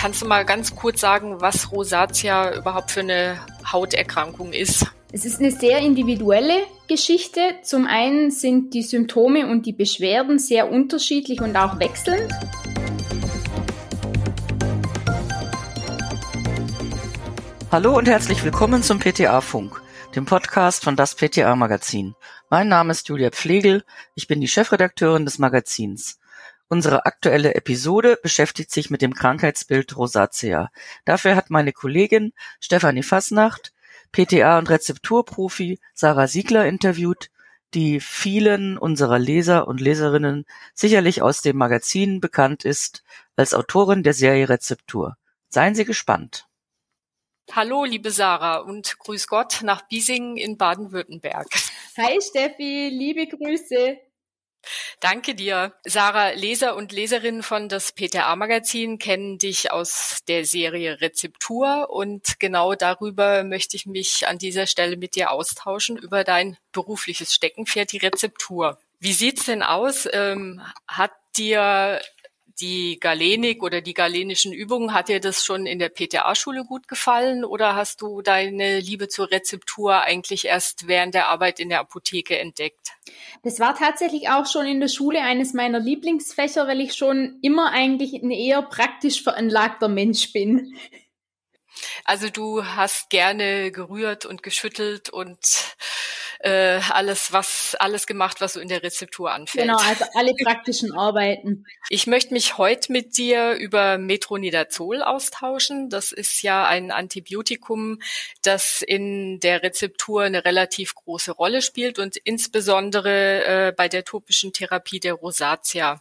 kannst du mal ganz kurz sagen, was Rosatia überhaupt für eine Hauterkrankung ist? Es ist eine sehr individuelle Geschichte. Zum einen sind die Symptome und die Beschwerden sehr unterschiedlich und auch wechselnd. Hallo und herzlich willkommen zum PTA-Funk, dem Podcast von das PTA-Magazin. Mein Name ist Julia Pflegel, ich bin die Chefredakteurin des Magazins. Unsere aktuelle Episode beschäftigt sich mit dem Krankheitsbild Rosacea. Dafür hat meine Kollegin Stefanie Fasnacht PTA und Rezepturprofi Sarah Siegler interviewt, die vielen unserer Leser und Leserinnen sicherlich aus dem Magazin bekannt ist als Autorin der Serie Rezeptur. Seien Sie gespannt. Hallo, liebe Sarah und grüß Gott nach Biesingen in Baden-Württemberg. Hi Steffi, liebe Grüße. Danke dir. Sarah, Leser und Leserinnen von das PTA-Magazin kennen dich aus der Serie Rezeptur und genau darüber möchte ich mich an dieser Stelle mit dir austauschen, über dein berufliches Steckenpferd, die Rezeptur. Wie sieht's denn aus? Ähm, hat dir die Galenik oder die galenischen Übungen, hat dir das schon in der PTA-Schule gut gefallen oder hast du deine Liebe zur Rezeptur eigentlich erst während der Arbeit in der Apotheke entdeckt? Das war tatsächlich auch schon in der Schule eines meiner Lieblingsfächer, weil ich schon immer eigentlich ein eher praktisch veranlagter Mensch bin. Also du hast gerne gerührt und geschüttelt und äh, alles, was alles gemacht, was so in der Rezeptur anfällt. Genau, also alle praktischen Arbeiten. Ich möchte mich heute mit dir über Metronidazol austauschen. Das ist ja ein Antibiotikum, das in der Rezeptur eine relativ große Rolle spielt und insbesondere äh, bei der topischen Therapie der Rosatia.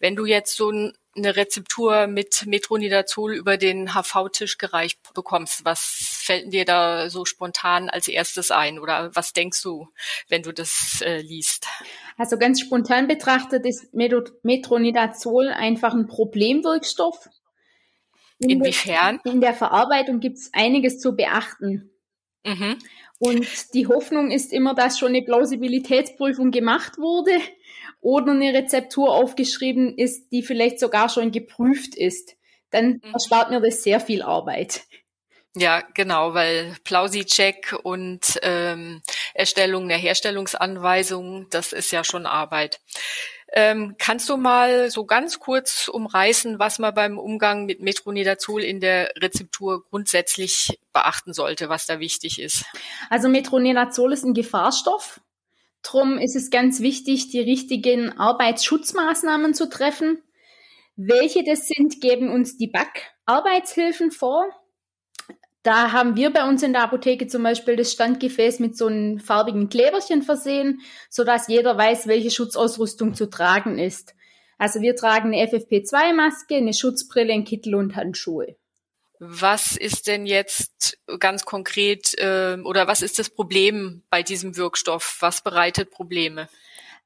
Wenn du jetzt so ein eine Rezeptur mit Metronidazol über den HV-Tisch gereicht bekommst, was fällt dir da so spontan als erstes ein oder was denkst du, wenn du das äh, liest? Also ganz spontan betrachtet ist Metronidazol einfach ein Problemwirkstoff. In Inwiefern? Der, in der Verarbeitung gibt es einiges zu beachten. Mhm. Und die Hoffnung ist immer, dass schon eine Plausibilitätsprüfung gemacht wurde oder eine Rezeptur aufgeschrieben ist, die vielleicht sogar schon geprüft ist. Dann mhm. erspart mir das sehr viel Arbeit. Ja, genau, weil Plausi-Check und ähm, Erstellung der Herstellungsanweisung, das ist ja schon Arbeit. Ähm, kannst du mal so ganz kurz umreißen, was man beim Umgang mit Metronidazol in der Rezeptur grundsätzlich beachten sollte, was da wichtig ist? Also Metronidazol ist ein Gefahrstoff. Drum ist es ganz wichtig, die richtigen Arbeitsschutzmaßnahmen zu treffen. Welche das sind, geben uns die BAC-Arbeitshilfen vor. Da haben wir bei uns in der Apotheke zum Beispiel das Standgefäß mit so einem farbigen Kleberchen versehen, sodass jeder weiß, welche Schutzausrüstung zu tragen ist. Also wir tragen eine FFP2-Maske, eine Schutzbrille, einen Kittel und Handschuhe. Was ist denn jetzt ganz konkret äh, oder was ist das Problem bei diesem Wirkstoff? Was bereitet Probleme?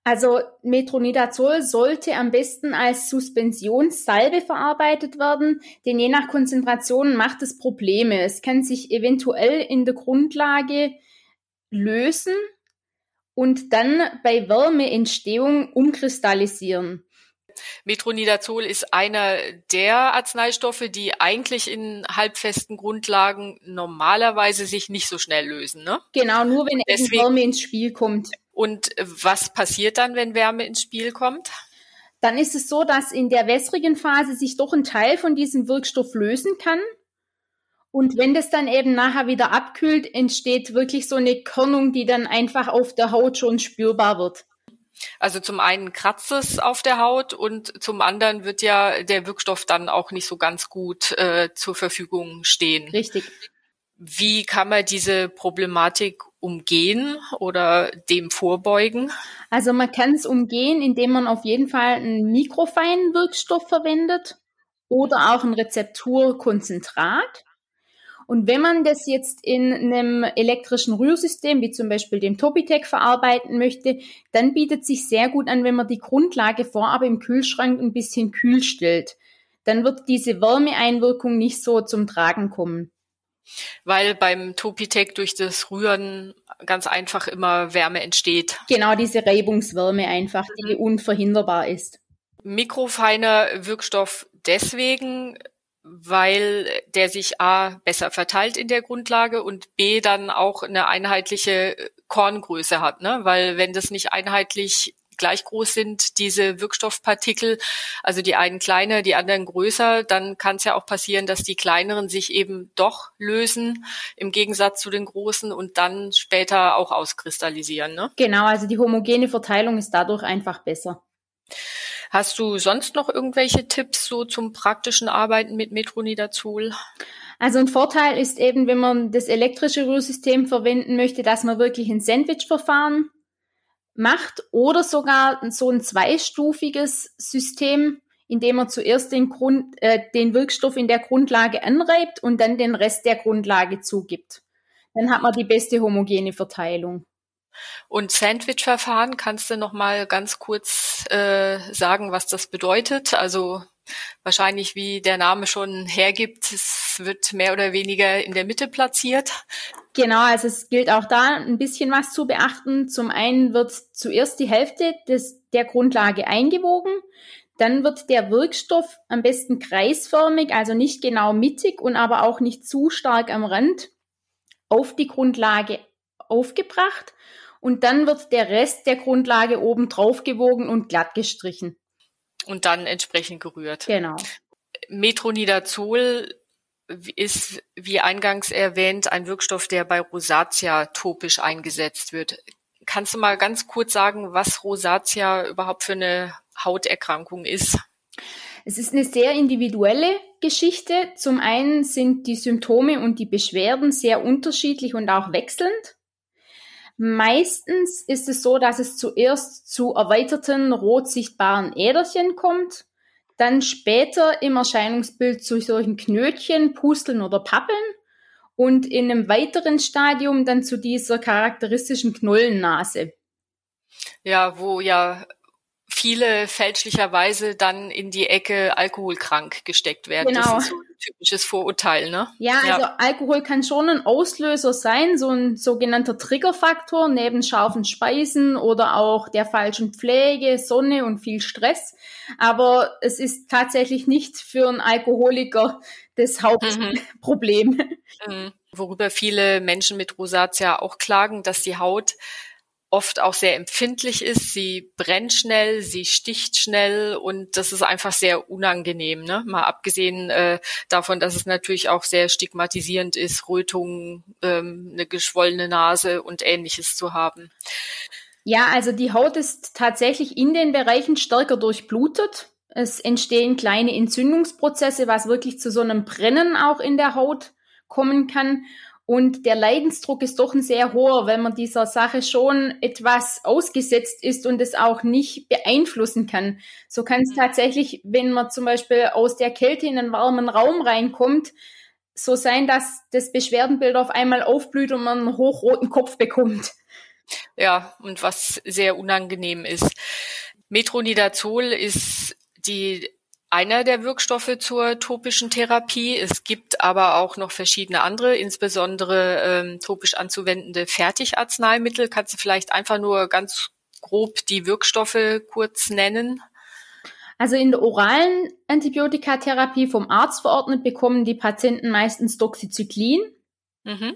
Also Metronidazol sollte am besten als Suspensionssalbe verarbeitet werden, denn je nach Konzentration macht es Probleme. Es kann sich eventuell in der Grundlage lösen und dann bei Wärmeentstehung umkristallisieren. Metronidazol ist einer der Arzneistoffe, die eigentlich in halbfesten Grundlagen normalerweise sich nicht so schnell lösen. Ne? Genau, nur wenn Deswegen, Wärme ins Spiel kommt. Und was passiert dann, wenn Wärme ins Spiel kommt? Dann ist es so, dass in der wässrigen Phase sich doch ein Teil von diesem Wirkstoff lösen kann. Und wenn das dann eben nachher wieder abkühlt, entsteht wirklich so eine Körnung, die dann einfach auf der Haut schon spürbar wird. Also zum einen kratzt es auf der Haut und zum anderen wird ja der Wirkstoff dann auch nicht so ganz gut äh, zur Verfügung stehen. Richtig. Wie kann man diese Problematik umgehen oder dem vorbeugen? Also man kann es umgehen, indem man auf jeden Fall einen mikrofeinen Wirkstoff verwendet oder auch ein Rezepturkonzentrat. Und wenn man das jetzt in einem elektrischen Rührsystem, wie zum Beispiel dem Topitec, verarbeiten möchte, dann bietet sich sehr gut an, wenn man die Grundlage vorab im Kühlschrank ein bisschen kühl stellt. Dann wird diese Wärmeeinwirkung nicht so zum Tragen kommen. Weil beim Topitec durch das Rühren ganz einfach immer Wärme entsteht. Genau, diese Reibungswärme einfach, die mhm. unverhinderbar ist. Mikrofeiner Wirkstoff deswegen, weil der sich A besser verteilt in der Grundlage und B dann auch eine einheitliche Korngröße hat, ne? Weil wenn das nicht einheitlich gleich groß sind, diese Wirkstoffpartikel, also die einen kleiner, die anderen größer, dann kann es ja auch passieren, dass die kleineren sich eben doch lösen im Gegensatz zu den großen und dann später auch auskristallisieren. Ne? Genau, also die homogene Verteilung ist dadurch einfach besser. Hast du sonst noch irgendwelche Tipps so zum praktischen Arbeiten mit Metronidazol? Also ein Vorteil ist eben, wenn man das elektrische Rührsystem verwenden möchte, dass man wirklich ein Sandwich-Verfahren macht oder sogar so ein zweistufiges System, in dem man zuerst den, Grund, äh, den Wirkstoff in der Grundlage anreibt und dann den Rest der Grundlage zugibt. Dann hat man die beste homogene Verteilung. Und Sandwich-Verfahren, kannst du noch mal ganz kurz äh, sagen, was das bedeutet? Also wahrscheinlich, wie der Name schon hergibt, es wird mehr oder weniger in der Mitte platziert. Genau, also es gilt auch da ein bisschen was zu beachten. Zum einen wird zuerst die Hälfte des, der Grundlage eingewogen, dann wird der Wirkstoff am besten kreisförmig, also nicht genau mittig und aber auch nicht zu stark am Rand auf die Grundlage aufgebracht und dann wird der Rest der Grundlage oben drauf gewogen und glatt gestrichen. Und dann entsprechend gerührt. Genau. Metronidazol ist, wie eingangs erwähnt, ein Wirkstoff, der bei Rosatia topisch eingesetzt wird. Kannst du mal ganz kurz sagen, was Rosatia überhaupt für eine Hauterkrankung ist? Es ist eine sehr individuelle Geschichte. Zum einen sind die Symptome und die Beschwerden sehr unterschiedlich und auch wechselnd. Meistens ist es so, dass es zuerst zu erweiterten rot sichtbaren Äderchen kommt, dann später im Erscheinungsbild zu solchen Knötchen, Pusteln oder Pappeln und in einem weiteren Stadium dann zu dieser charakteristischen Knollennase. Ja, wo ja viele fälschlicherweise dann in die Ecke alkoholkrank gesteckt werden. Genau. Das ist so ein typisches Vorurteil, ne? Ja, ja, also Alkohol kann schon ein Auslöser sein, so ein sogenannter Triggerfaktor neben scharfen Speisen oder auch der falschen Pflege, Sonne und viel Stress. Aber es ist tatsächlich nicht für einen Alkoholiker das Hauptproblem. Mhm. Mhm. Worüber viele Menschen mit Rosatia auch klagen, dass die Haut oft auch sehr empfindlich ist. Sie brennt schnell, sie sticht schnell und das ist einfach sehr unangenehm. Ne? Mal abgesehen äh, davon, dass es natürlich auch sehr stigmatisierend ist, Rötungen, ähm, eine geschwollene Nase und ähnliches zu haben. Ja, also die Haut ist tatsächlich in den Bereichen stärker durchblutet. Es entstehen kleine Entzündungsprozesse, was wirklich zu so einem Brennen auch in der Haut kommen kann. Und der Leidensdruck ist doch ein sehr hoher, wenn man dieser Sache schon etwas ausgesetzt ist und es auch nicht beeinflussen kann. So kann es mhm. tatsächlich, wenn man zum Beispiel aus der Kälte in einen warmen Raum reinkommt, so sein, dass das Beschwerdenbild auf einmal aufblüht und man einen hochroten Kopf bekommt. Ja, und was sehr unangenehm ist. Metronidazol ist die einer der Wirkstoffe zur topischen Therapie. Es gibt aber auch noch verschiedene andere, insbesondere ähm, topisch anzuwendende Fertigarzneimittel. Kannst du vielleicht einfach nur ganz grob die Wirkstoffe kurz nennen? Also in der oralen Antibiotikatherapie vom Arzt verordnet bekommen die Patienten meistens Doxycyclin. Mhm.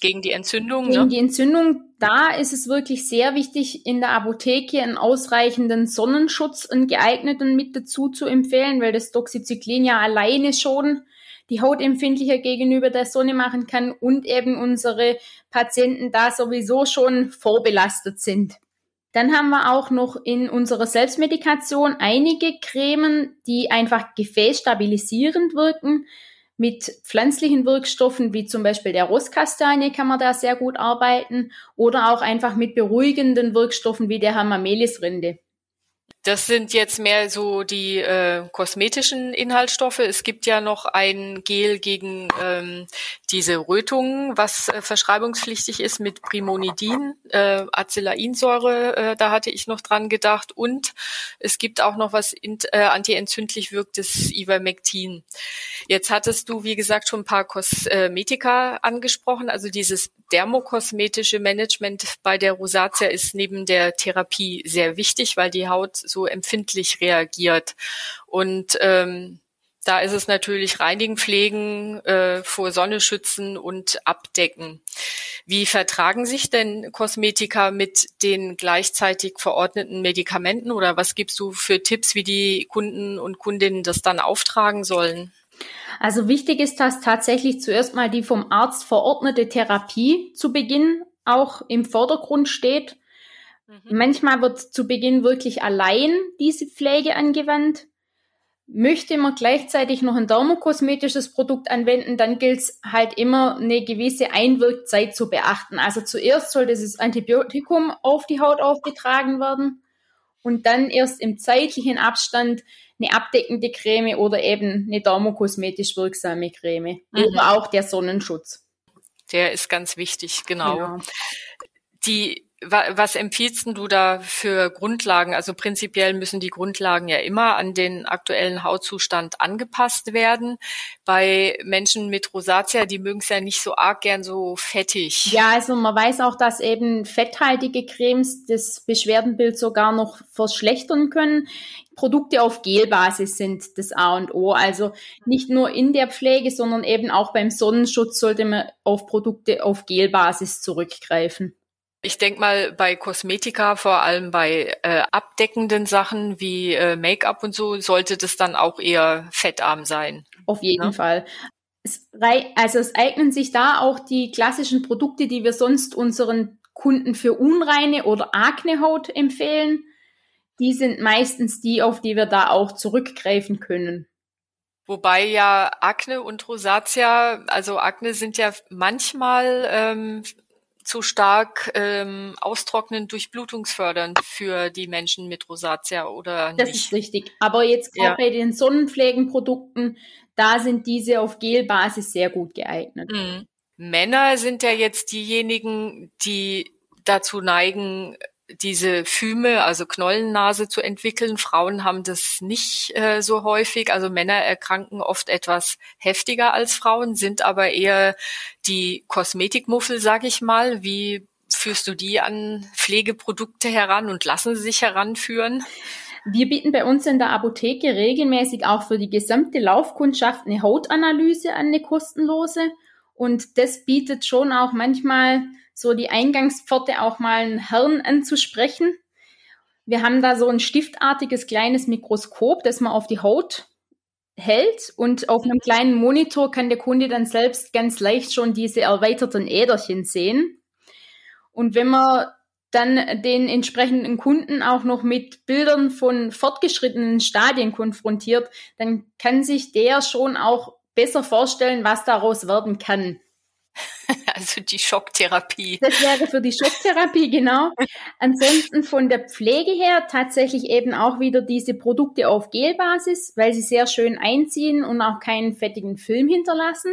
Gegen die Entzündung. Gegen ne? die Entzündung, da ist es wirklich sehr wichtig, in der Apotheke einen ausreichenden Sonnenschutz, einen geeigneten mit dazu zu empfehlen, weil das Doxycyclin ja alleine schon die Haut empfindlicher gegenüber der Sonne machen kann und eben unsere Patienten da sowieso schon vorbelastet sind. Dann haben wir auch noch in unserer Selbstmedikation einige Cremen, die einfach gefäßstabilisierend wirken. Mit pflanzlichen Wirkstoffen wie zum Beispiel der Rosskastanie kann man da sehr gut arbeiten oder auch einfach mit beruhigenden Wirkstoffen wie der Hamamelisrinde. Das sind jetzt mehr so die äh, kosmetischen Inhaltsstoffe. Es gibt ja noch ein Gel gegen ähm, diese Rötungen, was äh, verschreibungspflichtig ist mit Primonidin, äh, Acelainsäure, äh, da hatte ich noch dran gedacht. Und es gibt auch noch was in, äh, antientzündlich wirktes Ivermectin. Jetzt hattest du, wie gesagt, schon ein paar Kosmetika angesprochen. Also dieses dermokosmetische Management bei der Rosatia ist neben der Therapie sehr wichtig, weil die Haut so empfindlich reagiert. Und ähm, Da ist es natürlich Reinigen, Pflegen, äh, vor Sonne schützen und abdecken. Wie vertragen sich denn Kosmetika mit den gleichzeitig verordneten Medikamenten oder was gibst du für Tipps, wie die Kunden und Kundinnen das dann auftragen sollen? Also wichtig ist, dass tatsächlich zuerst mal die vom Arzt verordnete Therapie zu Beginn auch im Vordergrund steht. Mhm. Manchmal wird zu Beginn wirklich allein diese Pflege angewandt. Möchte man gleichzeitig noch ein dermokosmetisches Produkt anwenden, dann gilt es halt immer eine gewisse Einwirkzeit zu beachten. Also zuerst soll dieses Antibiotikum auf die Haut aufgetragen werden und dann erst im zeitlichen Abstand eine abdeckende Creme oder eben eine dermokosmetisch wirksame Creme mhm. oder auch der Sonnenschutz. Der ist ganz wichtig, genau. genau. Die was empfiehlst du da für Grundlagen? Also prinzipiell müssen die Grundlagen ja immer an den aktuellen Hautzustand angepasst werden. Bei Menschen mit Rosatia, die mögen es ja nicht so arg gern so fettig. Ja, also man weiß auch, dass eben fetthaltige Cremes das Beschwerdenbild sogar noch verschlechtern können. Produkte auf Gelbasis sind das A und O. Also nicht nur in der Pflege, sondern eben auch beim Sonnenschutz sollte man auf Produkte auf Gelbasis zurückgreifen. Ich denke mal, bei Kosmetika, vor allem bei äh, abdeckenden Sachen wie äh, Make-up und so, sollte das dann auch eher fettarm sein. Auf jeden ne? Fall. Es also es eignen sich da auch die klassischen Produkte, die wir sonst unseren Kunden für unreine oder Aknehaut empfehlen. Die sind meistens die, auf die wir da auch zurückgreifen können. Wobei ja Akne und Rosatia, also Akne sind ja manchmal ähm, zu stark ähm, austrocknend durchblutungsfördernd für die Menschen mit Rosatia oder nicht. Das ist richtig. Aber jetzt gerade ja. bei den Sonnenpflegenprodukten, da sind diese auf Gelbasis sehr gut geeignet. Mhm. Männer sind ja jetzt diejenigen, die dazu neigen, diese Füme, also Knollennase zu entwickeln. Frauen haben das nicht äh, so häufig. Also Männer erkranken oft etwas heftiger als Frauen, sind aber eher die Kosmetikmuffel, sag ich mal. Wie führst du die an Pflegeprodukte heran und lassen sie sich heranführen? Wir bieten bei uns in der Apotheke regelmäßig auch für die gesamte Laufkundschaft eine Hautanalyse an, eine kostenlose. Und das bietet schon auch manchmal so die Eingangspforte auch mal einen Herrn anzusprechen. Wir haben da so ein stiftartiges kleines Mikroskop, das man auf die Haut hält und auf einem kleinen Monitor kann der Kunde dann selbst ganz leicht schon diese erweiterten Äderchen sehen. Und wenn man dann den entsprechenden Kunden auch noch mit Bildern von fortgeschrittenen Stadien konfrontiert, dann kann sich der schon auch besser vorstellen, was daraus werden kann. Also die Schocktherapie. Das wäre für die Schocktherapie, genau. Ansonsten von der Pflege her tatsächlich eben auch wieder diese Produkte auf Gelbasis, weil sie sehr schön einziehen und auch keinen fettigen Film hinterlassen.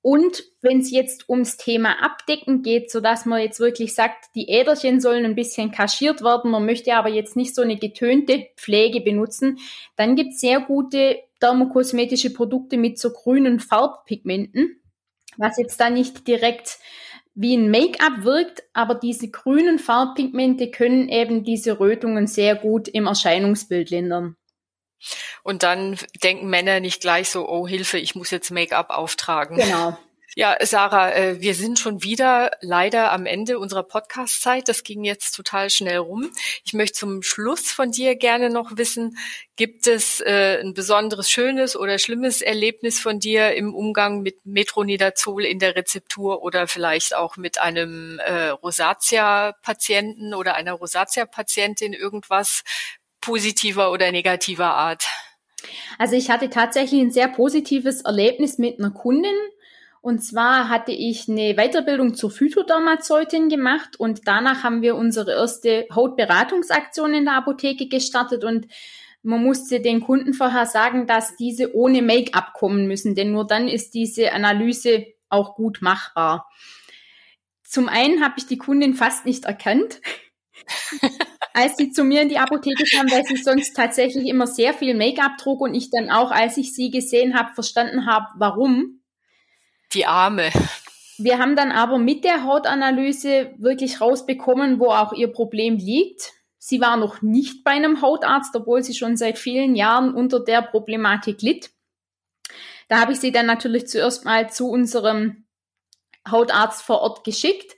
Und wenn es jetzt ums Thema Abdecken geht, so dass man jetzt wirklich sagt, die Äderchen sollen ein bisschen kaschiert werden, man möchte aber jetzt nicht so eine getönte Pflege benutzen, dann gibt es sehr gute dermokosmetische Produkte mit so grünen Farbpigmenten was jetzt da nicht direkt wie ein Make-up wirkt, aber diese grünen Farbpigmente können eben diese Rötungen sehr gut im Erscheinungsbild lindern. Und dann denken Männer nicht gleich so, oh Hilfe, ich muss jetzt Make-up auftragen. Genau. Ja, Sarah, äh, wir sind schon wieder leider am Ende unserer Podcast-Zeit. Das ging jetzt total schnell rum. Ich möchte zum Schluss von dir gerne noch wissen, gibt es äh, ein besonderes schönes oder schlimmes Erlebnis von dir im Umgang mit Metronidazol in der Rezeptur oder vielleicht auch mit einem äh, Rosatia-Patienten oder einer Rosatia-Patientin irgendwas positiver oder negativer Art? Also ich hatte tatsächlich ein sehr positives Erlebnis mit einer Kundin, und zwar hatte ich eine Weiterbildung zur Phytodermazeutin gemacht und danach haben wir unsere erste Hautberatungsaktion in der Apotheke gestartet und man musste den Kunden vorher sagen, dass diese ohne Make-up kommen müssen, denn nur dann ist diese Analyse auch gut machbar. Zum einen habe ich die Kundin fast nicht erkannt, als sie zu mir in die Apotheke kam, weil sie sonst tatsächlich immer sehr viel Make-up trug und ich dann auch, als ich sie gesehen habe, verstanden habe, warum. Die Arme. Wir haben dann aber mit der Hautanalyse wirklich rausbekommen, wo auch ihr Problem liegt. Sie war noch nicht bei einem Hautarzt, obwohl sie schon seit vielen Jahren unter der Problematik litt. Da habe ich sie dann natürlich zuerst mal zu unserem Hautarzt vor Ort geschickt.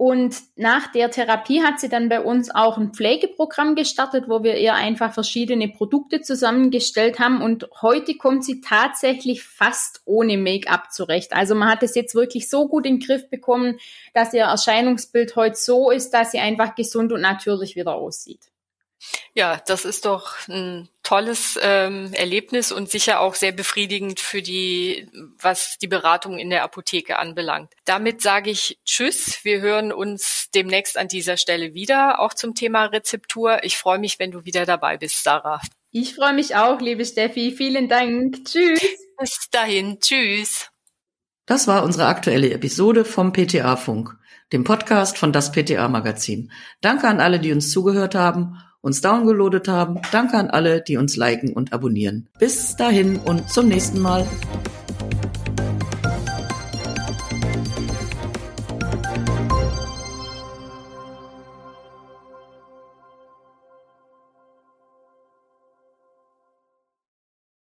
Und nach der Therapie hat sie dann bei uns auch ein Pflegeprogramm gestartet, wo wir ihr einfach verschiedene Produkte zusammengestellt haben. Und heute kommt sie tatsächlich fast ohne Make-up zurecht. Also man hat es jetzt wirklich so gut in den Griff bekommen, dass ihr Erscheinungsbild heute so ist, dass sie einfach gesund und natürlich wieder aussieht. Ja, das ist doch ein tolles ähm, Erlebnis und sicher auch sehr befriedigend für die, was die Beratung in der Apotheke anbelangt. Damit sage ich Tschüss. Wir hören uns demnächst an dieser Stelle wieder, auch zum Thema Rezeptur. Ich freue mich, wenn du wieder dabei bist, Sarah. Ich freue mich auch, liebe Steffi. Vielen Dank. Tschüss. Bis dahin. Tschüss. Das war unsere aktuelle Episode vom PTA Funk, dem Podcast von das PTA Magazin. Danke an alle, die uns zugehört haben uns downgeloadet haben. Danke an alle, die uns liken und abonnieren. Bis dahin und zum nächsten Mal.